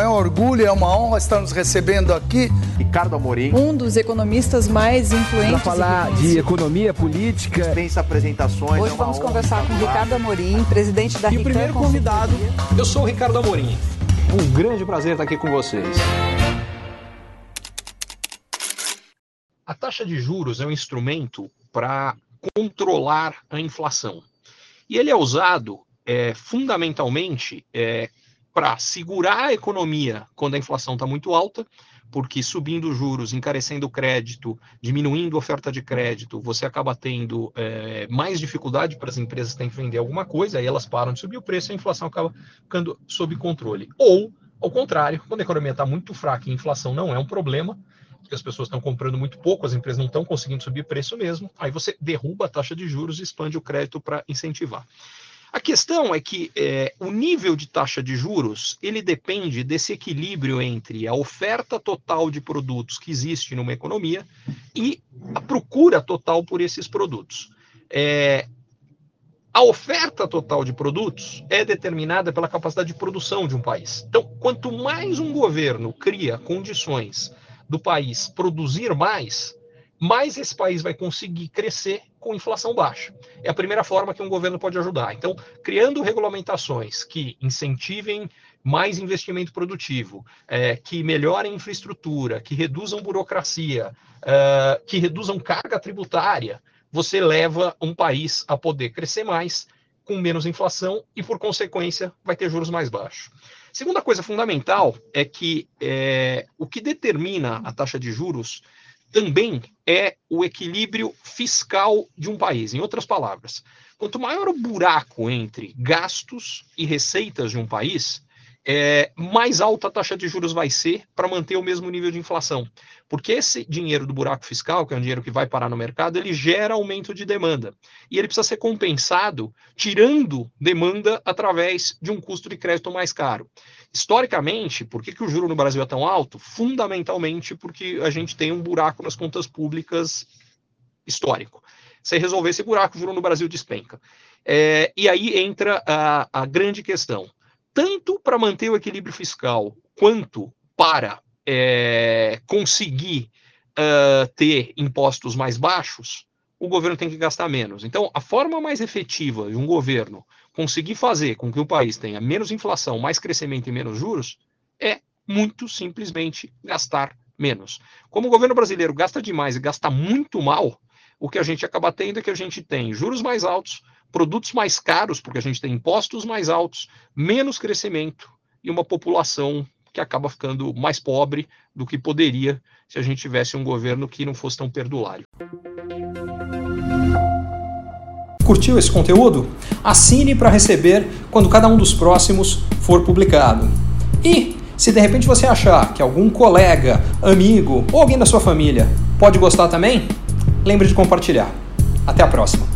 É um orgulho, é uma honra estar nos recebendo aqui. Ricardo Amorim. Um dos economistas mais influentes. Para falar de economia política. Dispensa apresentações. Hoje é vamos conversar com Ricardo Amorim, presidente da E o primeiro convidado, eu sou o Ricardo Amorim. Um grande prazer estar aqui com vocês. A taxa de juros é um instrumento para controlar a inflação. E ele é usado é, fundamentalmente é, para segurar a economia quando a inflação está muito alta, porque subindo os juros, encarecendo o crédito, diminuindo a oferta de crédito, você acaba tendo é, mais dificuldade para as empresas têm que vender alguma coisa, aí elas param de subir o preço e a inflação acaba ficando sob controle. Ou, ao contrário, quando a economia está muito fraca e a inflação não é um problema, porque as pessoas estão comprando muito pouco, as empresas não estão conseguindo subir preço mesmo, aí você derruba a taxa de juros e expande o crédito para incentivar. A questão é que é, o nível de taxa de juros ele depende desse equilíbrio entre a oferta total de produtos que existe numa economia e a procura total por esses produtos. É, a oferta total de produtos é determinada pela capacidade de produção de um país. Então, quanto mais um governo cria condições do país produzir mais, mais esse país vai conseguir crescer com inflação baixa. É a primeira forma que um governo pode ajudar. Então, criando regulamentações que incentivem mais investimento produtivo, é, que melhorem infraestrutura, que reduzam burocracia, é, que reduzam carga tributária, você leva um país a poder crescer mais, com menos inflação e, por consequência, vai ter juros mais baixos. Segunda coisa fundamental é que é, o que determina a taxa de juros também é o equilíbrio fiscal de um país. Em outras palavras, quanto maior o buraco entre gastos e receitas de um país, é, mais alta a taxa de juros vai ser para manter o mesmo nível de inflação. Porque esse dinheiro do buraco fiscal, que é um dinheiro que vai parar no mercado, ele gera aumento de demanda. E ele precisa ser compensado tirando demanda através de um custo de crédito mais caro. Historicamente, por que, que o juro no Brasil é tão alto? Fundamentalmente porque a gente tem um buraco nas contas públicas histórico. Se resolver esse buraco, o juro no Brasil despenca. É, e aí entra a, a grande questão tanto para manter o equilíbrio fiscal quanto para é, conseguir uh, ter impostos mais baixos, o governo tem que gastar menos. Então, a forma mais efetiva de um governo conseguir fazer com que o país tenha menos inflação, mais crescimento e menos juros é muito simplesmente gastar menos. Como o governo brasileiro gasta demais e gasta muito mal, o que a gente acaba tendo é que a gente tem juros mais altos, produtos mais caros, porque a gente tem impostos mais altos, menos crescimento e uma população que acaba ficando mais pobre do que poderia se a gente tivesse um governo que não fosse tão perdulário. Curtiu esse conteúdo? Assine para receber quando cada um dos próximos for publicado. E se de repente você achar que algum colega, amigo ou alguém da sua família pode gostar também, lembre de compartilhar. Até a próxima!